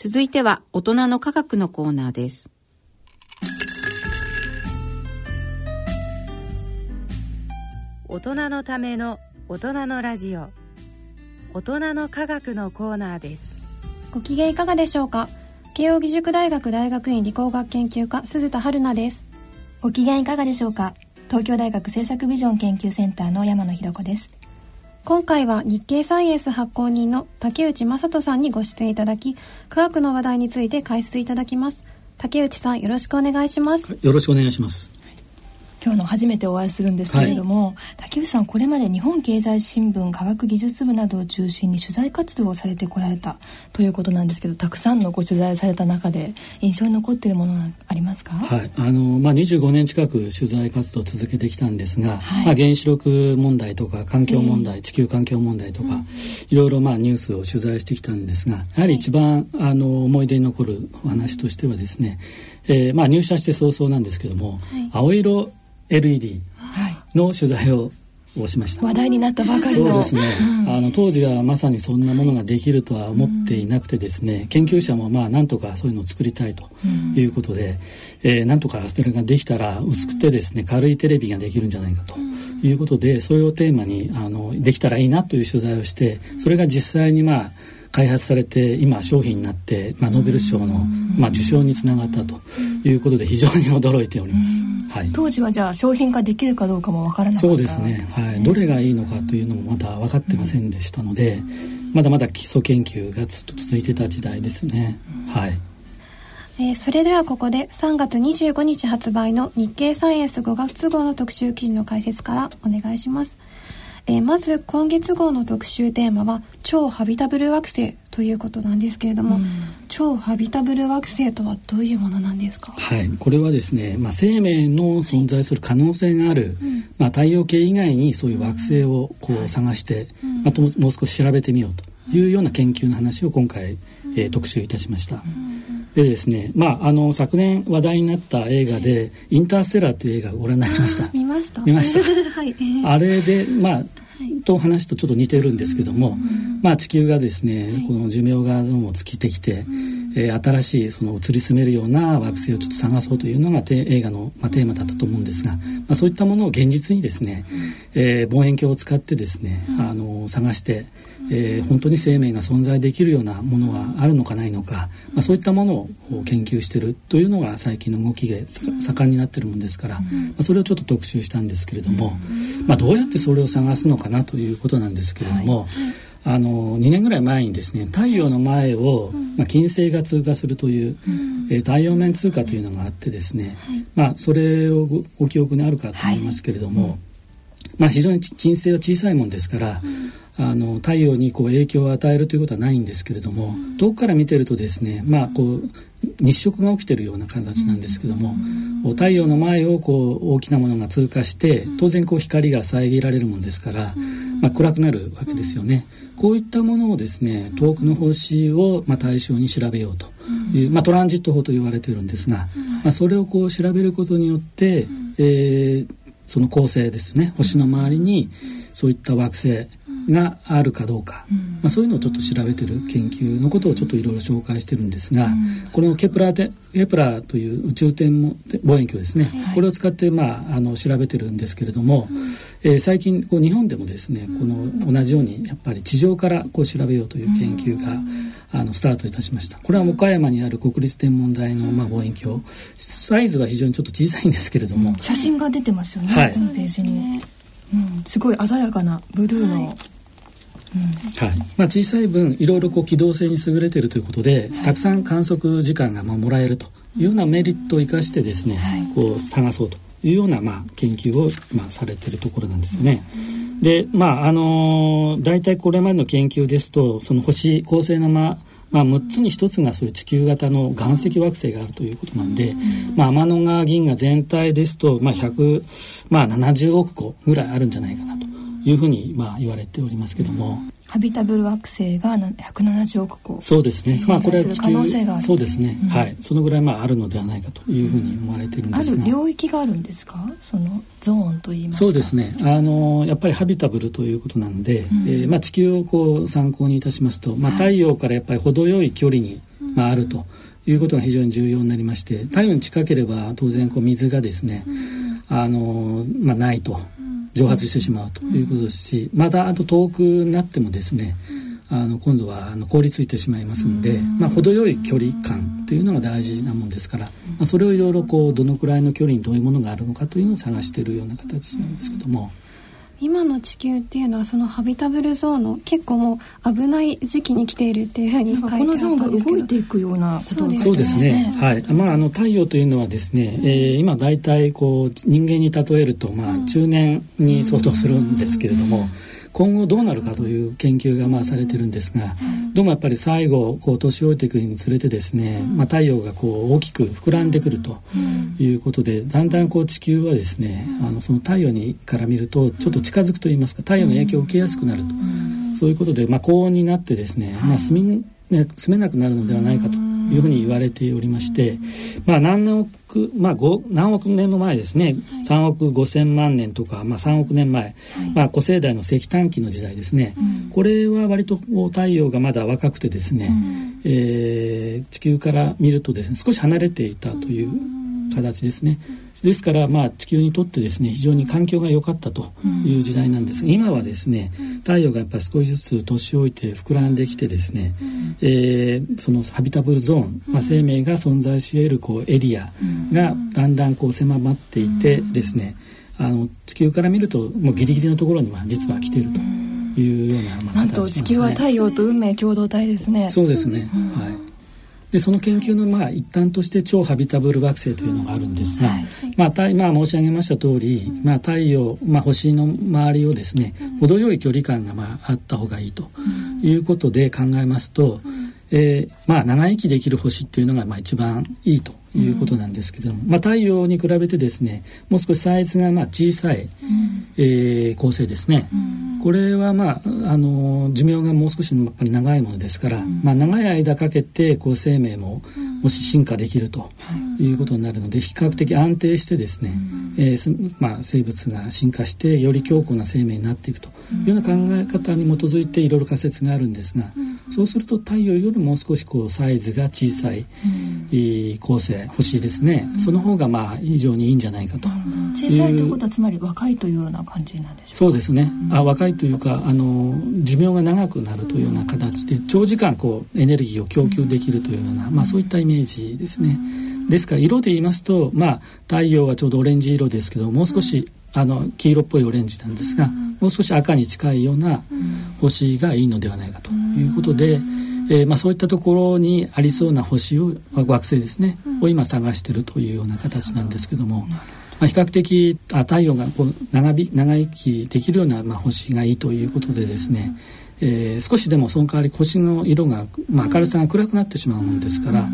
続いては大人の科学のコーナーです。大人のための大人のラジオ。大人の科学のコーナーです。ご機嫌いかがでしょうか？慶應義塾大学大学院理工学研究科鈴田春奈です。ご機嫌いかがでしょうか？東京大学政策ビジョン研究センターの山野博子です今回は日経サイエンス発行人の竹内正人さんにご出演いただき科学の話題について解説いただきます。竹内さんよろしくお願いします。よろしくお願いします。今日の初めてお会いするんですけれども、はい、竹内さんこれまで日本経済新聞科学技術部などを中心に取材活動をされてこられたということなんですけどたくさんのご取材された中で印象に残っているものはありますか、はい。あのまあ、25年近く取材活動を続けてきたんですが、はい、まあ、原子力問題とか環境問題、えー、地球環境問題とか、うん、いろいろまあニュースを取材してきたんですがやはり一番あの思い出に残るお話としてはですね、えーまあ、入社して早々なんですけども、青色 LED の取材ををしました。話題になったばかりの。そうですね、うん、あの当時はまさにそんなものができるとは思っていなくてですね、うん、研究者もまあなんとかそういうのを作りたいということで、うん、えー、なんとかそれができたら薄くてですね軽いテレビができるんじゃないかということでそれをテーマにあのできたらいいなという取材をしてそれが実際にまあ開発されて今商品になって、まあ、ノーベル賞の、まあ、受賞につながったということで非常に驚いております。はい、当時はじゃあ商品化できるかどうかもわからなかったそうですね、はい、どれがいいのかというのもまだ分かってませんでしたので、まだまだ基礎研究がずっと続いてた時代ですね。はい。えー、それではここで3月25日発売の日経サイエンス5月号の特集記事の解説からお願いします。えー、まず今月号の特集テーマは超ハビタブル惑星ということなんですけれども、うん、超ハビタブル惑星とはどういうものなんですか？はい。これはですね、まあ、生命の存在する可能性がある、はい、まあ、太陽系以外にそういう惑星をこう探して、うん、まあ、もう少し調べてみようというような研究の話を今回、えー、特集いたしました。でですね、まあ、あの昨年話題になった映画で「インターステラー」という映画をご覧になりました。見ました。見ました、はい、あれでまあと話とちょっと似てるんですけども、まあ、地球がですね、この寿命がどうも尽きてきて、えー、新しいその移り住めるような惑星をちょっと探そうというのが映画の、まあ、テーマだったと思うんですが、まあ、そういったものを現実にですね、えー、望遠鏡を使ってですね、あの探して、えー、本当に生命が存在できるようなものはあるのかないのか、まあ、そういったものを研究しているというのが最近の動きで盛んになっているものですから、まあ、それをちょっと特集したんですけれども、まあ、どうやってそれを探すのかなということなんですけれども、あの2年ぐらい前にですね太陽の前を、まあ、金星が通過するという、えー、太陽面通過というのがあってですね、まあ、それをご記憶にあるかと思いますけれども、まあ、非常に金星は小さいもんですから、あの太陽にこう影響を与えるということはないんですけれども、遠くから見てるとですね、まあ、こう日食が起きてるような形なんですけども、太陽の前をこう大きなものが通過して当然こう光が遮られるもんですから、まあ、暗くなるわけですよね。こういったものをですね遠くの星をまあ対象に調べようという、まあ、トランジット法と言われているんですが、まあ、それをこう調べることによって、えー、その恒星ですね星の周りにそういった惑星があるかどうか、うん、まあ、そういうのをちょっと調べてる研究のことをちょっといろいろ紹介してるんですが、うん、このケプラーケプラーという宇宙天望遠鏡ですね、はい。はい、これを使って、まあ、あの調べてるんですけれども、うん、えー、最近こう日本でもですねこの同じようにやっぱり地上からこう調べようという研究が、あのスタートいたしました。これは岡山にある国立天文台の、まあ、望遠鏡。サイズは非常にちょっと小さいんですけれども、写真が出てますよね、はい、ページに。うん、すごい鮮やかなブルーの、はいはい。まあ、小さい分いろいろこう機動性に優れているということで、たくさん観測時間がまあもらえるというようなメリットを生かしてですね、はい、こう探そうというようなまあ研究をまあされているところなんですね。でまああのー、大体これまでの研究ですとその星恒星のままあ、6つに1つがそういう地球型の岩石惑星があるということなんで、まあ、天の川銀河全体ですと、まあ、170、まあ、億個ぐらいあるんじゃないかなというふうにまあ言われておりますけども。ハビタブル惑星が170億個。そうですね、まあ、これは地球そうですね、うん、はい。そのぐらいまああるのではないかというふうに思われているんですが、ある領域があるんですか？そのゾーンといいますか。そうですね。あのやっぱりハビタブルということなんで、うん、えー、まあ、地球をこう参考にいたしますと、まあ、太陽からやっぱり程よい距離にまあ、あるということが非常に重要になりまして太陽に近ければ当然こう水がですね、あのまあ、ないと蒸発してしまうということですしまたあと遠くなってもですねあの今度はあの凍りついてしまいますので、まあ、程よい距離感というのが大事なもんですから、まあ、それをいろいろこうどのくらいの距離にどういうものがあるのかというのを探しているような形なんですけども。今の地球っていうのはそのハビタブルゾーンの結構もう危ない時期に来ているっていうふうに書いてあったんですけどこのゾーンが動いていくようなことそうですね。はい。まああの太陽というのはですね、えー、今大体こう人間に例えるとまあ中年に相当するんですけれども、うん今後どうなるかという研究がまあされてるんですが、どうもやっぱり最後こう年老いていくにつれてですね、まあ、太陽がこう大きく膨らんでくるということでだんだんこう地球はですねあのその太陽にから見るとちょっと近づくといいますか太陽の影響を受けやすくなると、そういうことで、まあ、高温になってですね、まあ、住みね、住めなくなるのではないかというふうに言われておりまして、まあ、何億、まあ、何億年も前ですね、はい、3億5千万年とか、まあ、3億年前、はい、まあ、古生代の石炭紀の時代ですね、うん、これは割と太陽がまだ若くてですね、うん、えー、地球から見るとですね少し離れていたという形ですね。ですから、まあ、地球にとってですね非常に環境が良かったという時代なんです。が、今はですね太陽がやっぱり少しずつ年老いて膨らんできてですね、えー、そのハビタブルゾーン、まあ、生命が存在し得るこうエリアがだんだんこう狭まっていてですねあの地球から見るともうギリギリのところにまあ実は来ているというような、まあ、なんと地球は太陽と運命共同体ですね。そうですね、はいでその研究のまあ一端として超ハビタブル惑星というのがあるんですが、まあ、今申し上げました通り、まあ、太陽、まあ、星の周りをですね程よい距離感がまああった方がいいということで考えますと、えー、まあ長生きできる星っていうのがまあ一番いいということなんですけども、まあ、太陽に比べてですねもう少しサイズがまあ小さい、えー、恒星ですね、これはまああの寿命がもう少しやっぱり長いものですから、まあ、長い間かけてこう生命ももし進化できるとい。うことになるので比較的安定してですね、えーまあ、生物が進化してより強固な生命になっていくというような考え方に基づいていろいろ仮説があるんですが、そうすると太陽よりもう少しこうサイズが小さい、恒星星ですね、その方がまあ非常にいいんじゃないかと。小さいということはつまり若いというような感じなんでしょうそうですね、あ若いというかあの寿命が長くなるというような形で長時間こうエネルギーを供給できるというような、まあ、そういったイメージですね。ですから色で言いますと、まあ、太陽はちょうどオレンジ色ですけどもう少しあの黄色っぽいオレンジなんですが、もう少し赤に近いような星がいいのではないかということで、えーまあ、そういったところにありそうな星を惑星ですね、を今探しているというような形なんですけども。まあ、比較的あ太陽がこう長長生きできるような、まあ、星がいいということでですね、えー、少しでもその代わり星の色が、まあ、明るさが暗くなってしまうものですから、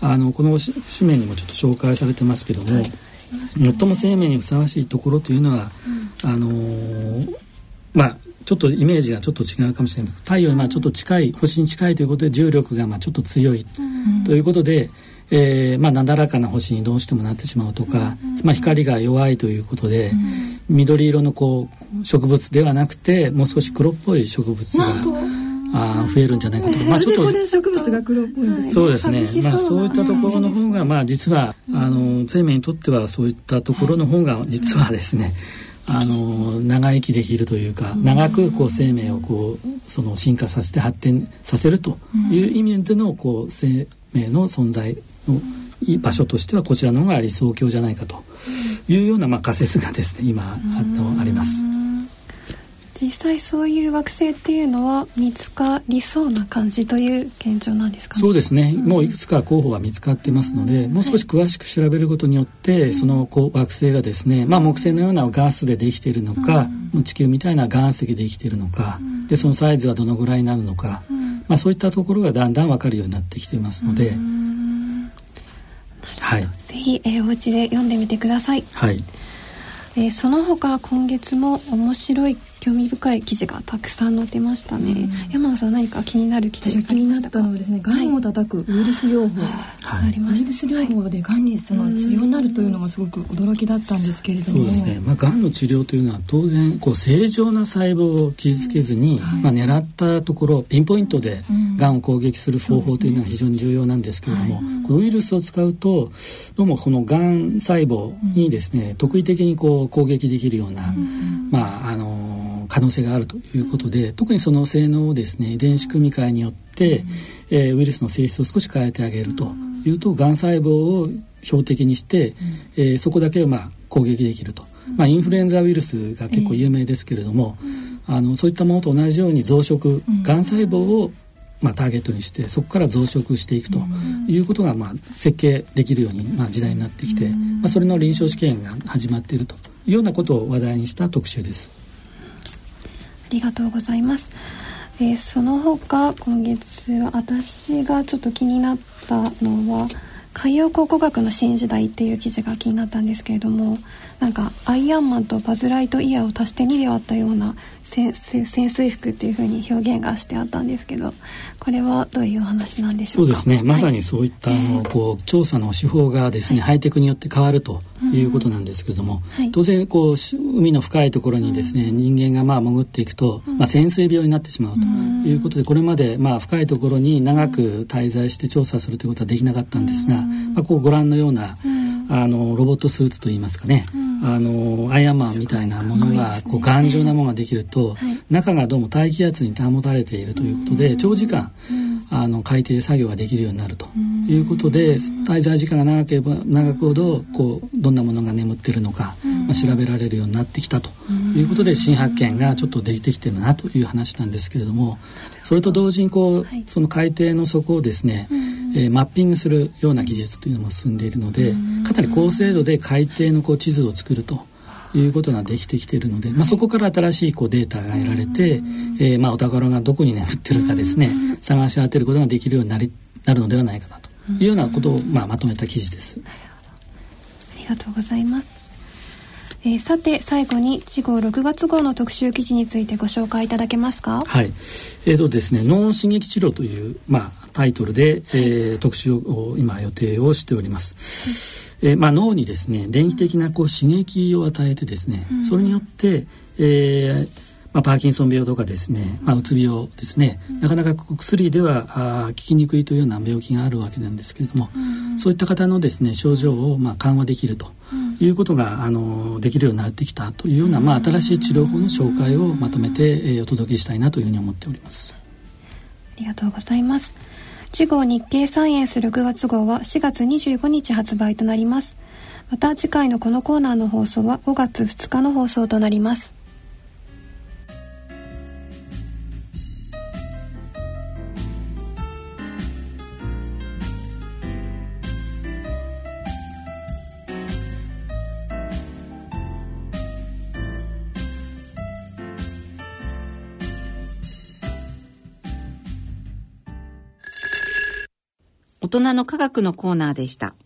あのこの紙面にもちょっと紹介されてますけども、はい、最も生命にふさわしいところというのは、あのー、まあちょっとイメージがちょっと違うかもしれない太陽にまあちょっと近い星に近いということで重力がまあちょっと強いということで、えーまあ、なだらかな星にどうしてもなってしまうとか、まあ、光が弱いということで、緑色のこう植物ではなくてもう少し黒っぽい植物が。あ増えるんじゃないかと。まあちょっと植物が黒っぽいんです、ね、そうですね。まあそういったところの方がまあ実はあの生命にとってはそういったところの方が実はですね。あの長生きできるというか長くこう生命をこうその進化させて発展させるという意味でのこう生命の存在の場所としてはこちらの方が理想郷じゃないかというようなまあ仮説がですね今あります。実際そういう惑星っていうのは見つかりそうな感じという現状なんですか、ね、そうですね、もういくつか候補が見つかってますので、もう少し詳しく調べることによって、その惑星がですね、まあ、木星のようなガスでできているのか、地球みたいな岩石でできているのか、でそのサイズはどのぐらいになるのか、まあ、そういったところがだんだん分かるようになってきていますので。はい、ぜひ、えー、お家で読んでみてください。はい。えー、その他今月も面白い興味深い記事がたくさん載ってましたね、うん、山野さん何か気になる記事が気になったのはですねがんを叩くウイルス療法、はい、ありましウイルス療法でがんにその治療になるというのがすごく驚きだったんですけれども。そうですね、まあ、がんの治療というのは当然こう正常な細胞を傷つけずに、うんはい、まあ、狙ったところピンポイントでがん。を攻撃する方法というのが非常に重要なんですけれども、ね。はい、このウイルスを使うとどうもこのがん細胞にですね、特異的にこう攻撃できるような、まああの可能性があるということで特にその性能をですね遺伝子組み換えによって、えー、ウイルスの性質を少し変えてあげるというとがん細胞を標的にして、えー、そこだけをまあ攻撃できると、まあ、インフルエンザウイルスが結構有名ですけれども、あのそういったものと同じように増殖がん。細胞をまあ、ターゲットにしてそこから増殖していくということが、まあ、設計できるように、まあ、時代になってきて、まあ、それの臨床試験が始まっているというようなことを話題にした特集です。ありがとうございます。えー、その他今月は私がちょっと気になったのは海洋考古学の新時代っていう記事が気になったんですけれどもなんかアイアンマンとバズ・ライトイヤーを足して2で割ったような潜水服っていうふうに表現がしてあったんですけどこれはどういうお話なんでしょうか？そうですね。まさにそういった、こう調査の手法がですね、はい、ハイテクによって変わるということなんですけれども、はい、当然こう海の深いところにですね、人間がまあ潜っていくと、まあ、潜水病になってしまうと。いうことでこれまでまあ深いところに長く滞在して調査するということはできなかったんですが、まあ、こうご覧のようなあのロボットスーツといいますかね、あのアイアンマンみたいなものがこう頑丈なものができると、中がどうも大気圧に保たれているということで長時間あの海底で作業ができるようになるということで滞在時間が長ければ長くほどこうどんなものが眠っているのか、まあ、調べられるようになってきたと。いうことで新発見がちょっと出てきてるなという話なんですけれどもそれと同時にこうその海底の底をですね、えー、マッピングするような技術というのも進んでいるのでかなり高精度で海底のこう地図を作ると。いうことができてきているので、まあ、そこから新しいこうデータが得られて、えー、まあお宝がどこに眠ってるかですね探し当てることができるようになりなるのではないかなというようなことを、まあ、まとめた記事です。ありがとうございます。えー、さて最後に地号6月号の特集記事についてご紹介いただけますか？はい。えーとですね、脳刺激治療という、まあ、タイトルで、えー、特集を今予定をしております、はい、えー、まあ、脳にですね電気的なこう刺激を与えてですね、うん、それによって、えーまあ、パーキンソン病とかですね、まあ、うつ病ですね、なかなか薬ではあ効きにくいというような病気があるわけなんですけれども、うん、そういった方のですね症状をまあ緩和できるということが、あのできるようになってきたというような、まあ、新しい治療法の紹介をまとめて、えー、お届けしたいなというふうに思っております。ありがとうございます。次号日経サイエンス6月号は4月25日発売となります。また次回のこのコーナーの放送は5月2日の放送となります。大人の科学のコーナーでした。